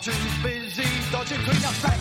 Too busy dodging clean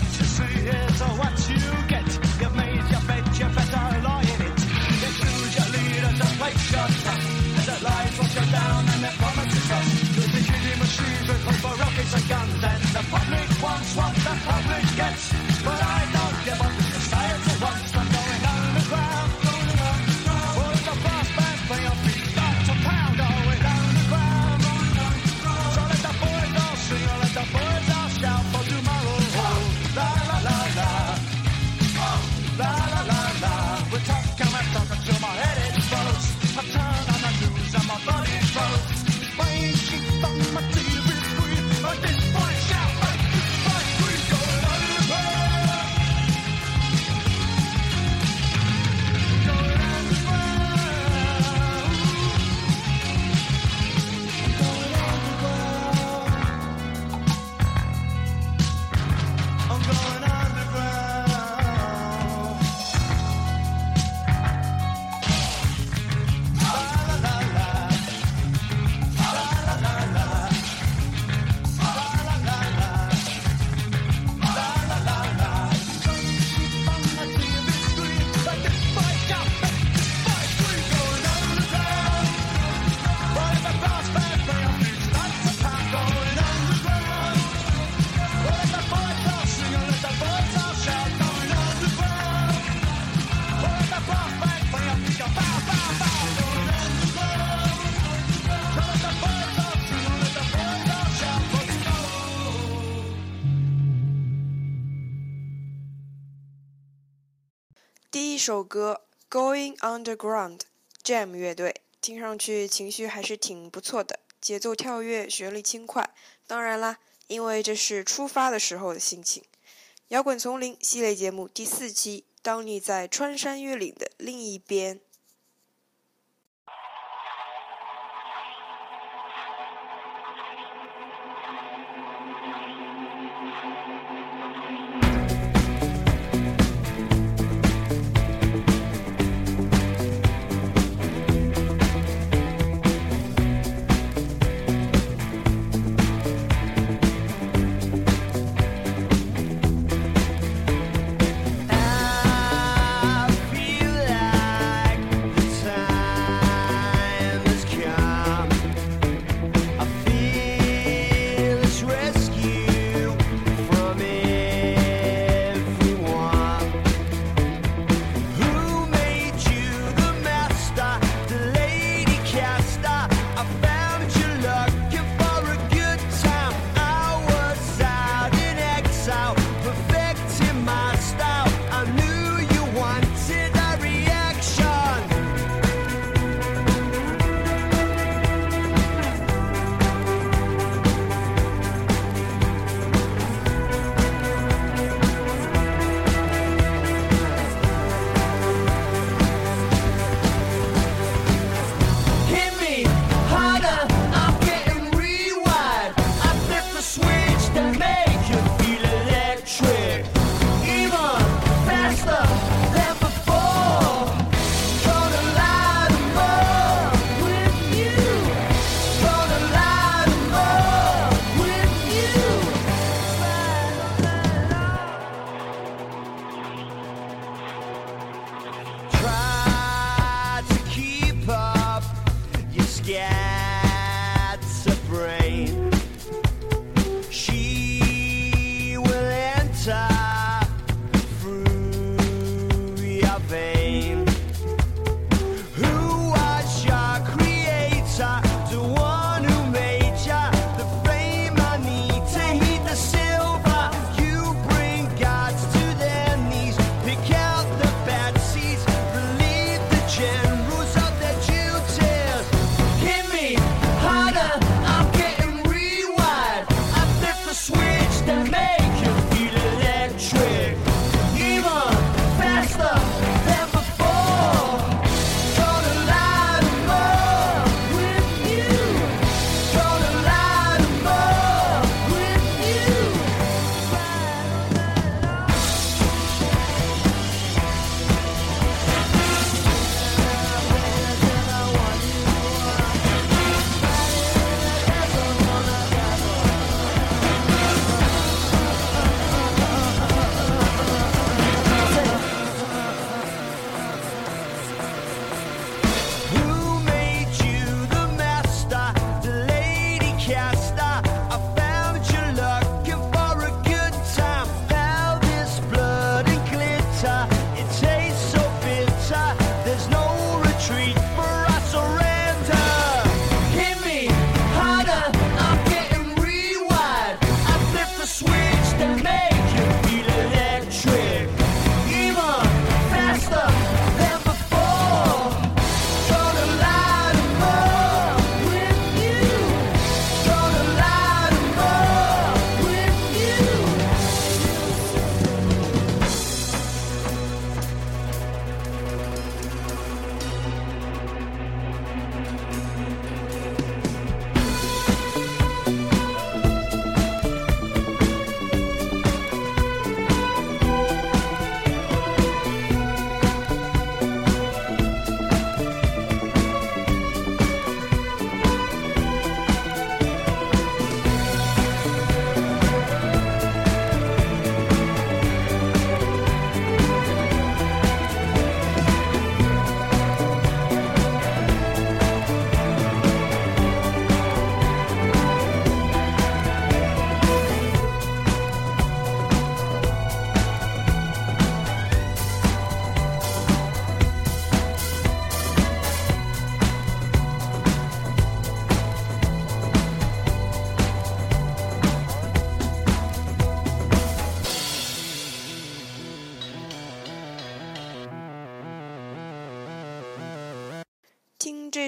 首歌 going underground jam 乐队听上去情绪还是挺不错的节奏跳跃旋律轻快。当然啦因为这是出发的时候的心情摇滚丛林系列节目第四期当你在穿山越岭的另一边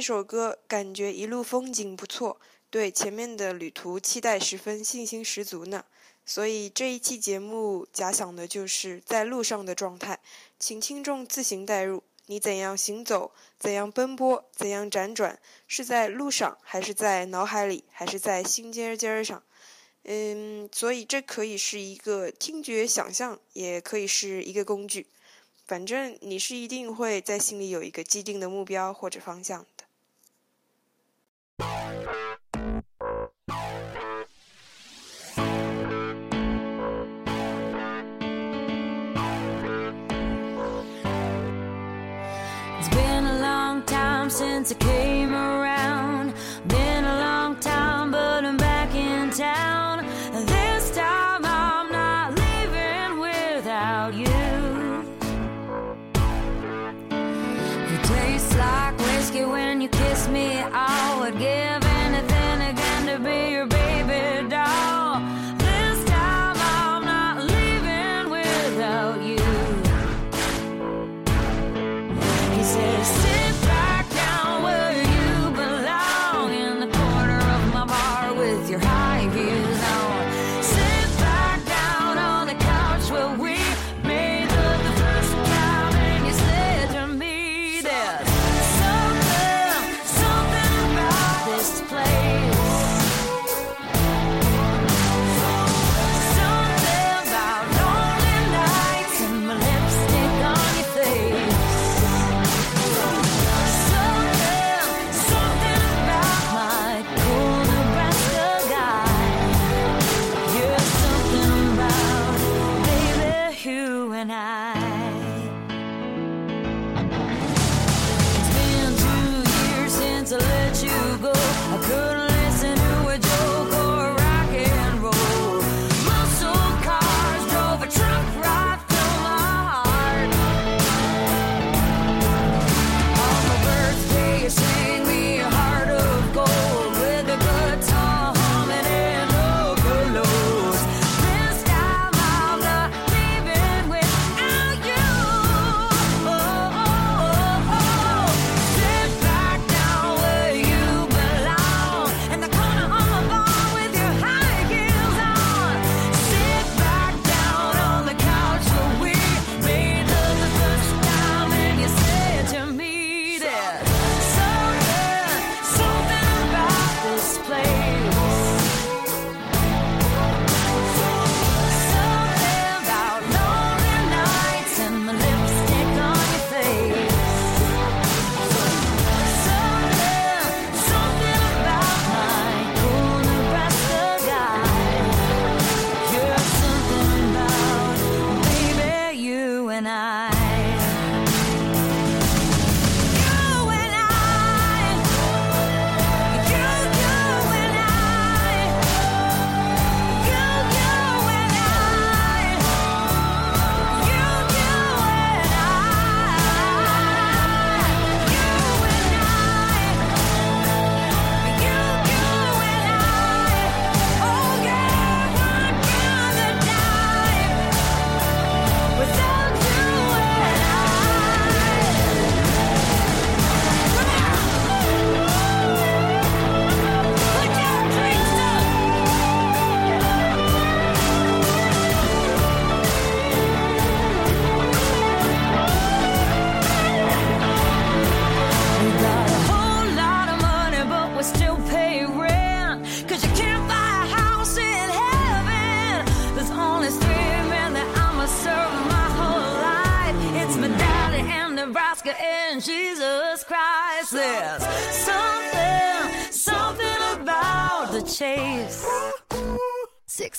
这首歌感觉一路风景不错对前面的旅途期待十分信心十足呢。所以这一期节目假想的就是在路上的状态请听众自行代入。你怎样行走怎样奔波怎样辗转是在路上还是在脑海里还是在心尖尖上？嗯所以这可以是一个听觉想象也可以是一个工具。反正你是一定会在心里有一个既定的目标或者方向 It's been a long time since I came.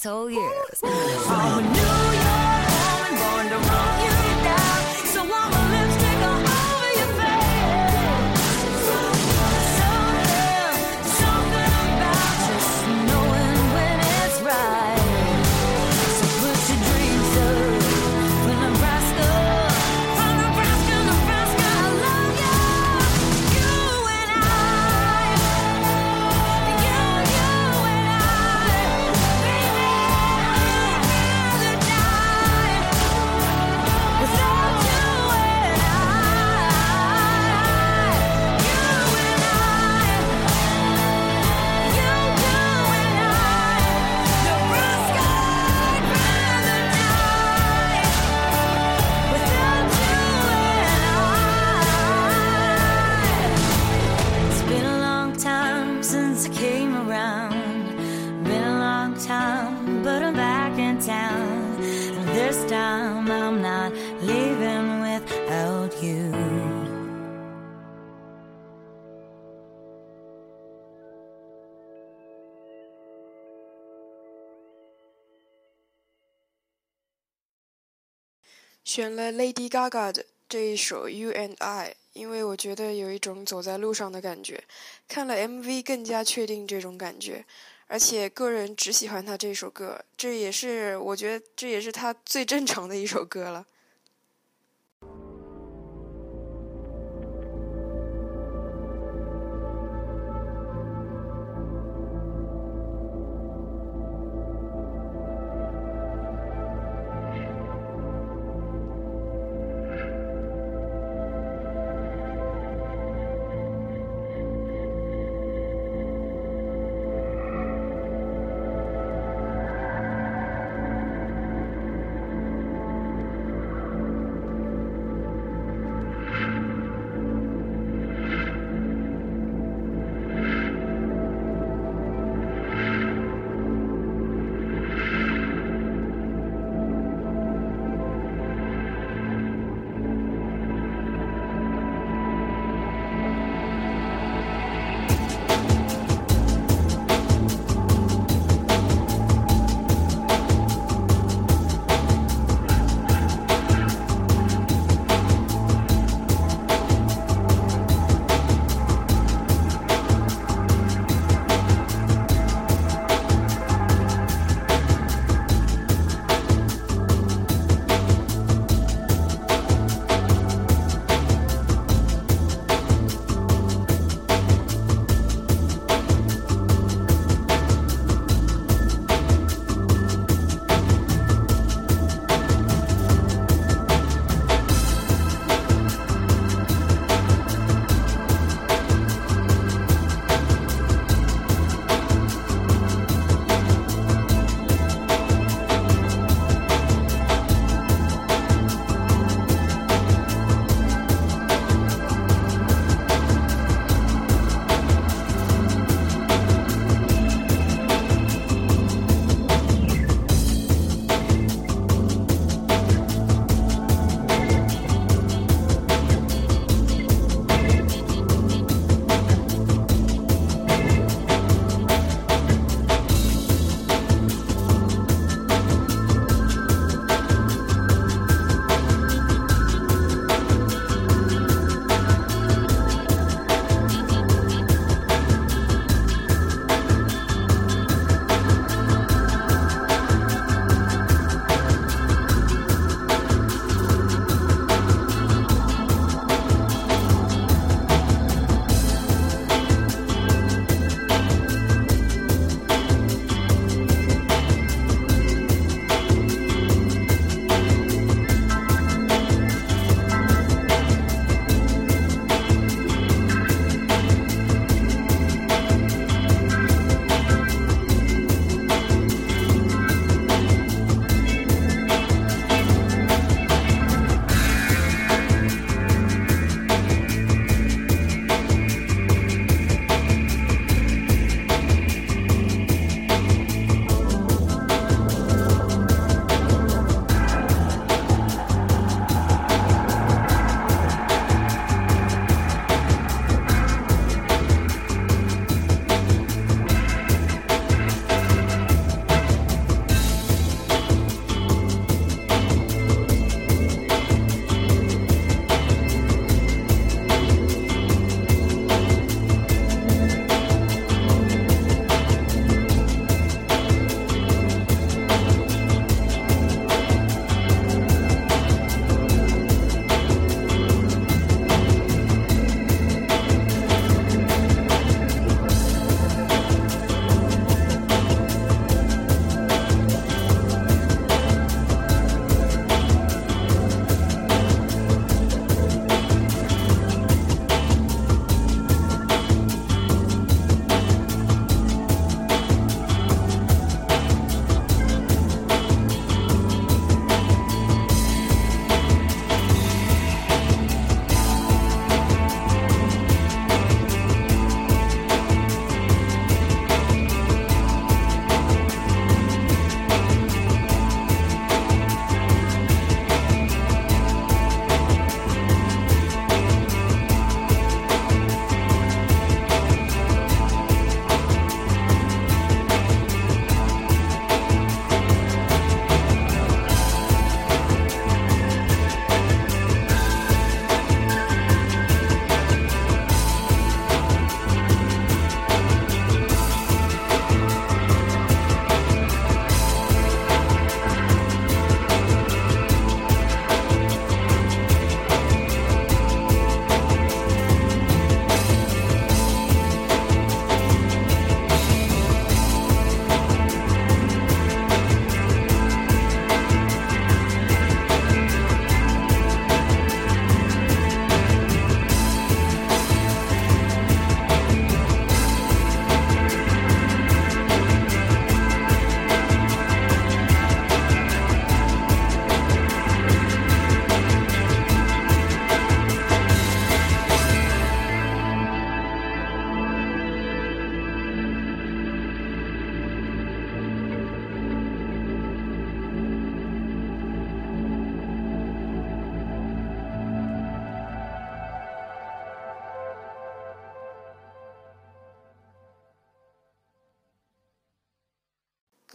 oh whole years. 选了 Lady Gaga 的这一首《You and I》，因为我觉得有一种走在路上的感觉。看了 MV 更加确定这种感觉，而且个人只喜欢他这首歌，这也是我觉得这也是他最正常的一首歌了。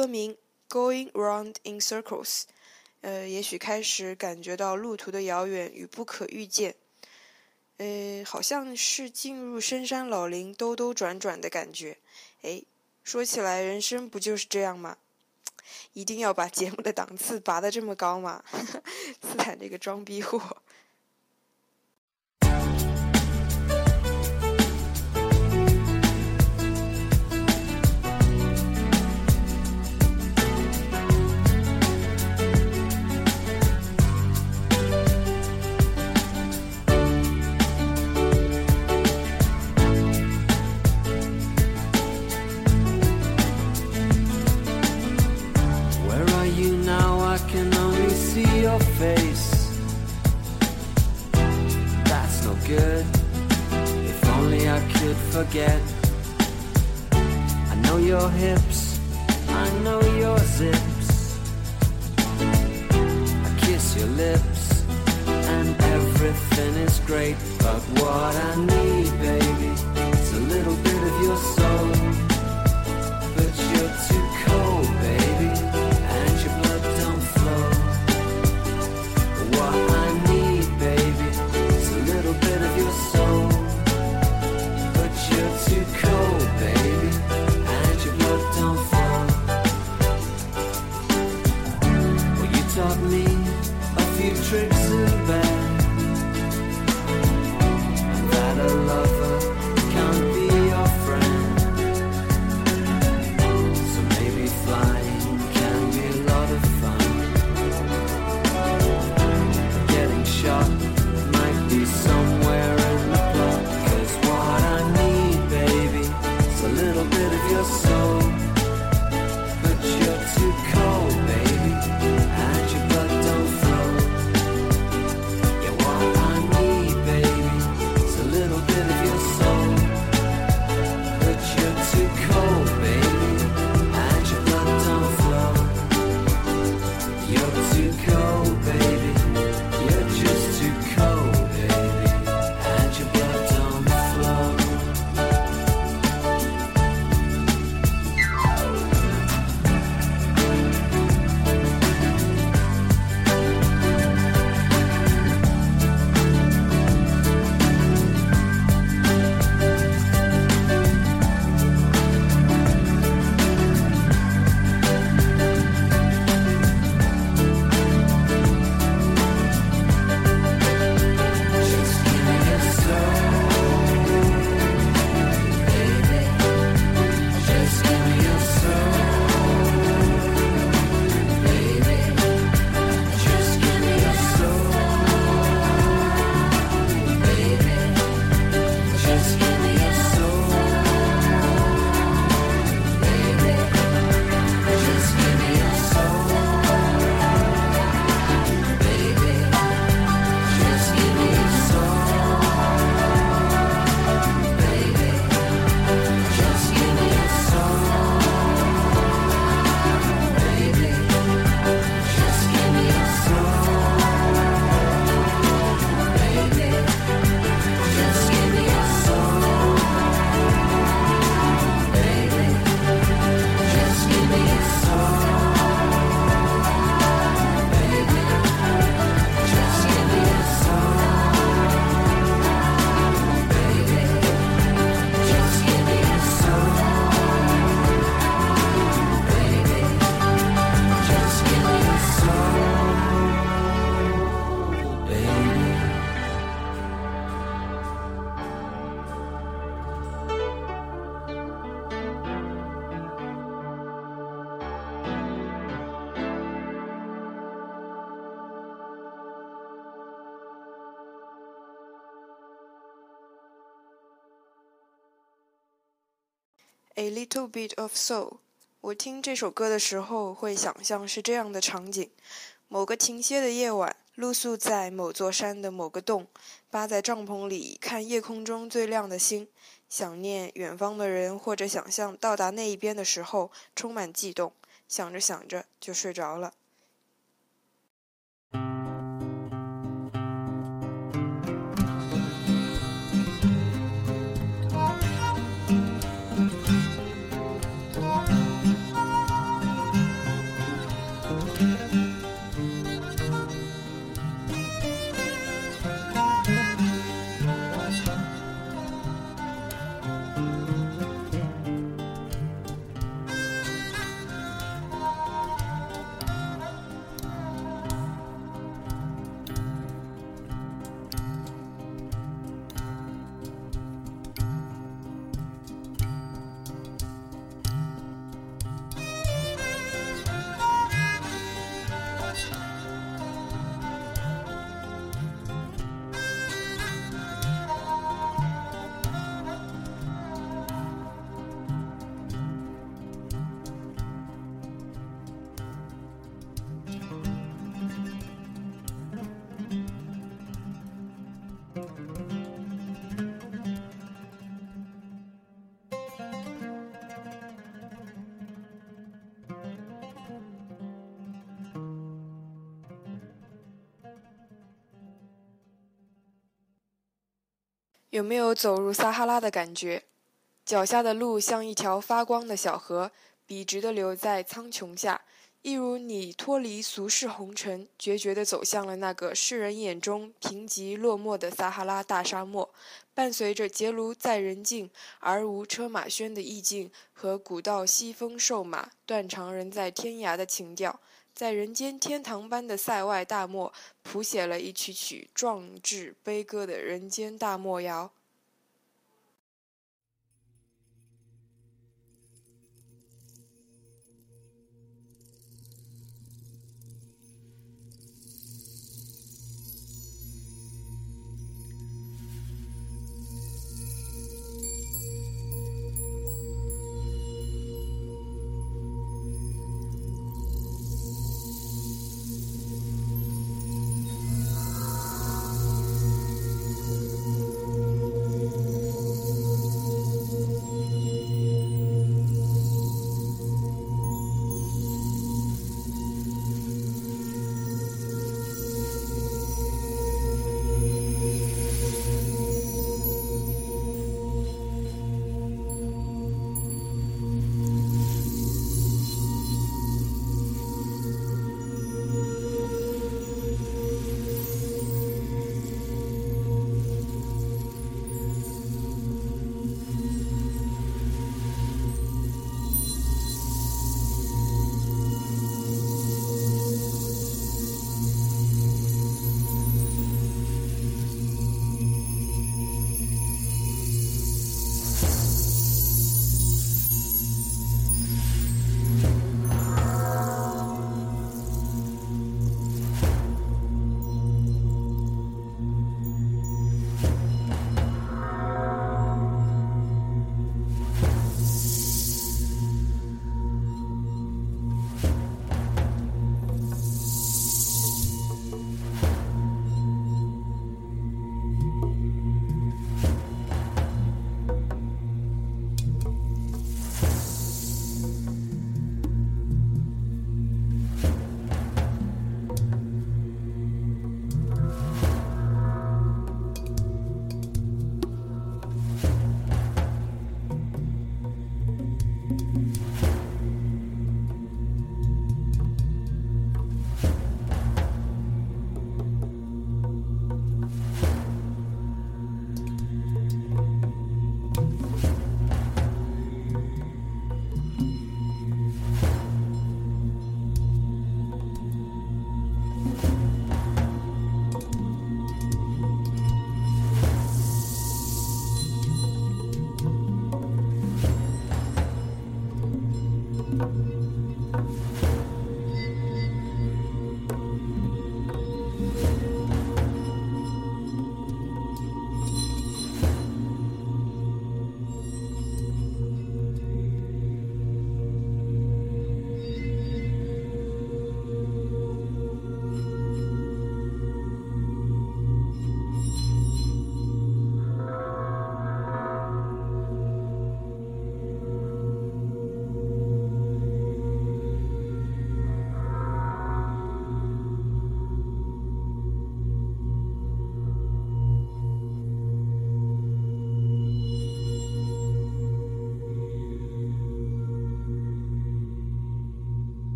歌名《Going Round in Circles》，呃，也许开始感觉到路途的遥远与不可预见，呃，好像是进入深山老林兜兜转转的感觉。哎，说起来，人生不就是这样吗？一定要把节目的档次拔得这么高吗？斯坦这个装逼货。Forget. I know your hips, I know your zips. A little bit of soul。我听这首歌的时候，会想象是这样的场景：某个停歇的夜晚，露宿在某座山的某个洞，扒在帐篷里看夜空中最亮的星，想念远方的人，或者想象到达那一边的时候，充满悸动。想着想着就睡着了。有没有走入撒哈拉的感觉？脚下的路像一条发光的小河，笔直地流在苍穹下，一如你脱离俗世红尘，决绝地走向了那个世人眼中贫瘠落寞的撒哈拉大沙漠。伴随着结庐在人境而无车马喧的意境和古道西风瘦马、断肠人在天涯的情调。在人间天堂般的塞外大漠，谱写了一曲曲壮志悲歌的人间大漠谣。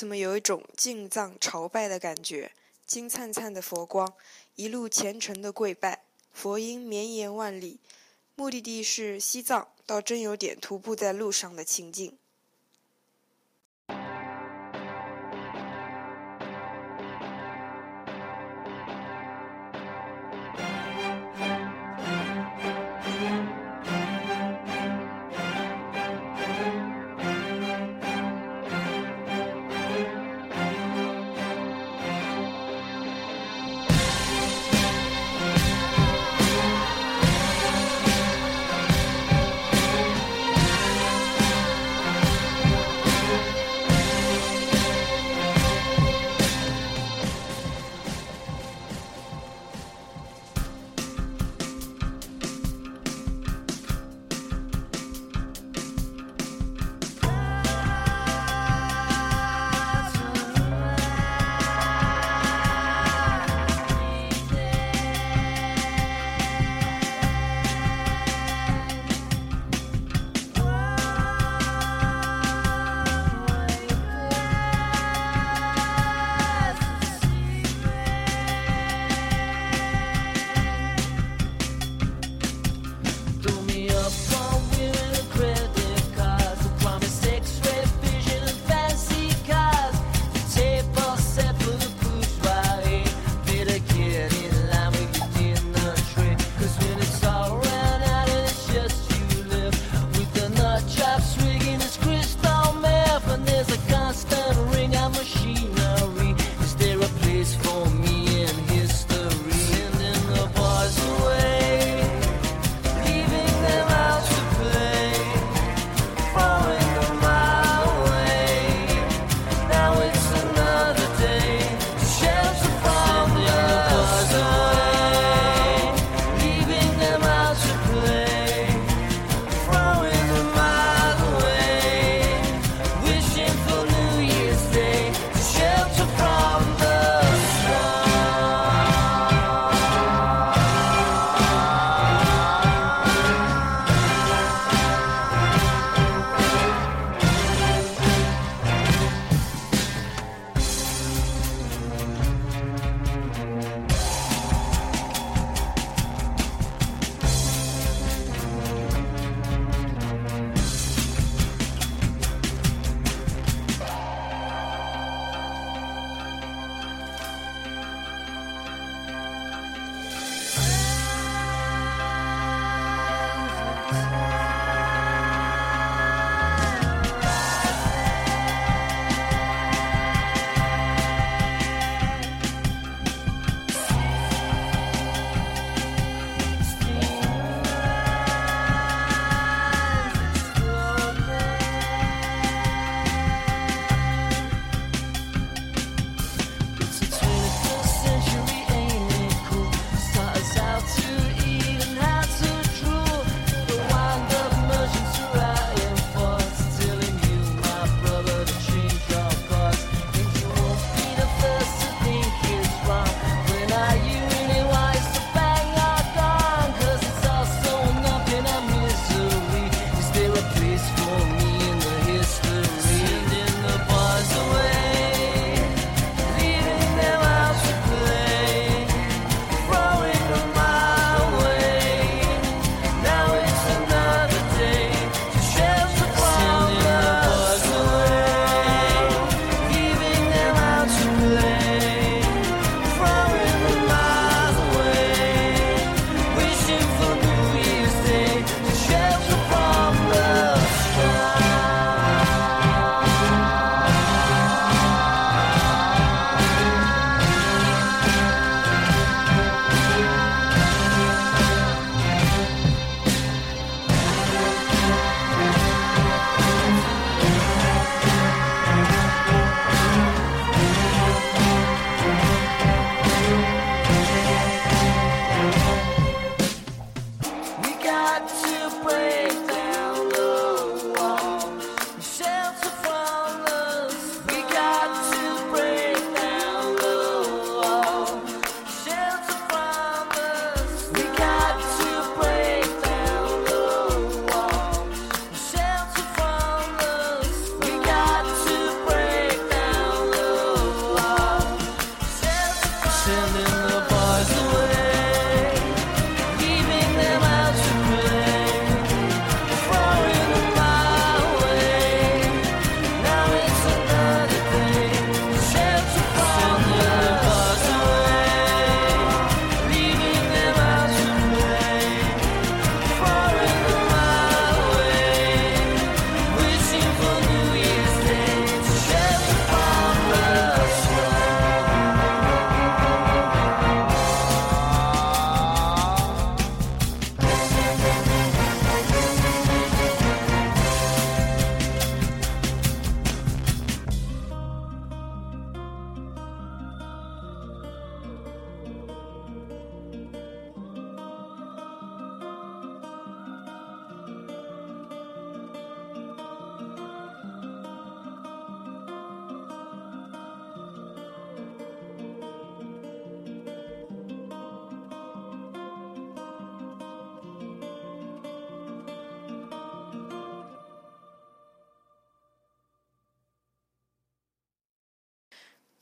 怎么有一种进藏朝拜的感觉？金灿灿的佛光，一路虔诚的跪拜，佛音绵延万里。目的地是西藏，倒真有点徒步在路上的情境。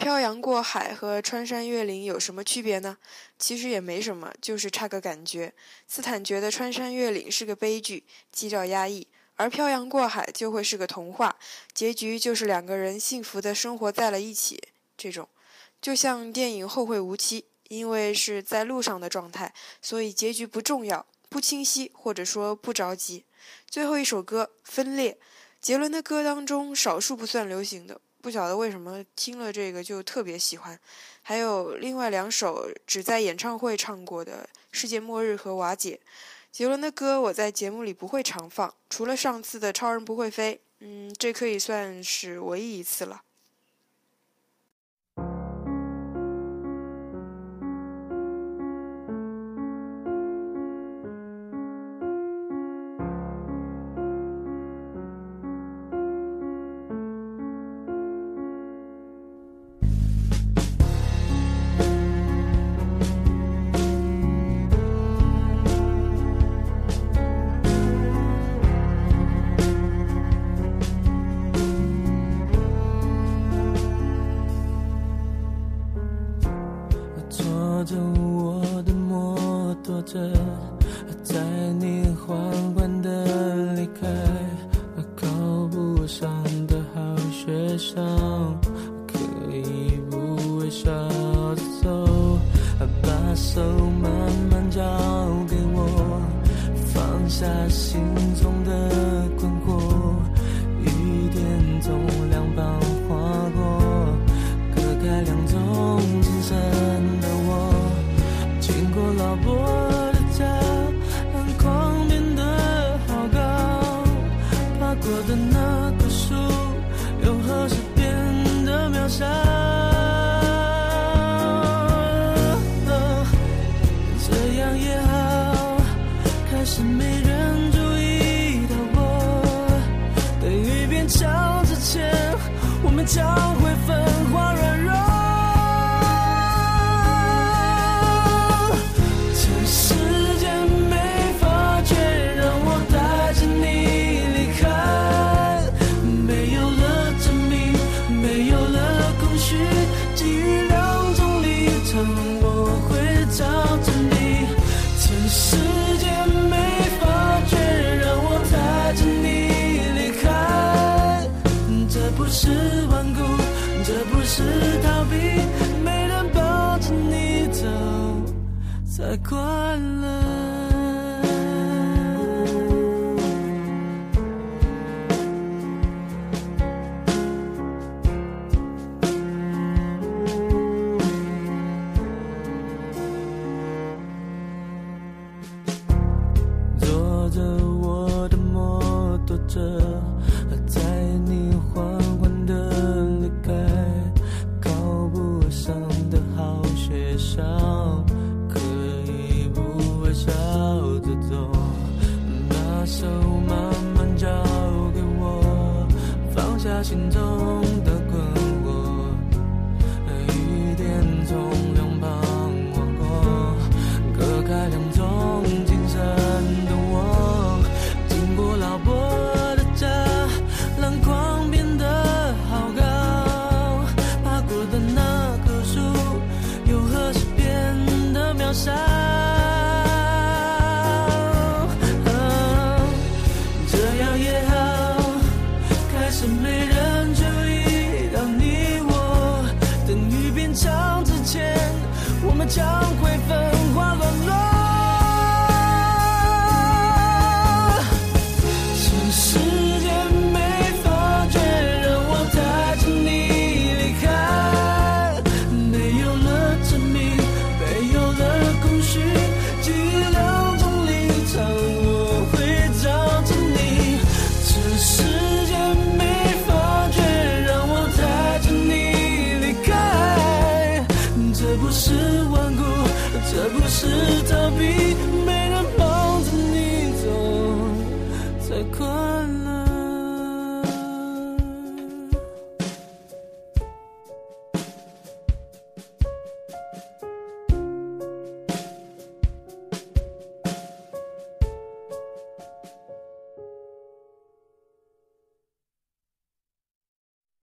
漂洋过海和穿山越岭有什么区别呢？其实也没什么，就是差个感觉。斯坦觉得穿山越岭是个悲剧，基调压抑；而漂洋过海就会是个童话，结局就是两个人幸福的生活在了一起。这种，就像电影《后会无期》，因为是在路上的状态，所以结局不重要、不清晰，或者说不着急。最后一首歌《分裂》，杰伦的歌当中少数不算流行的。不晓得为什么听了这个就特别喜欢，还有另外两首只在演唱会唱过的《世界末日》和《瓦解》。杰伦的歌我在节目里不会常放，除了上次的《超人不会飞》，嗯，这可以算是唯一一次了。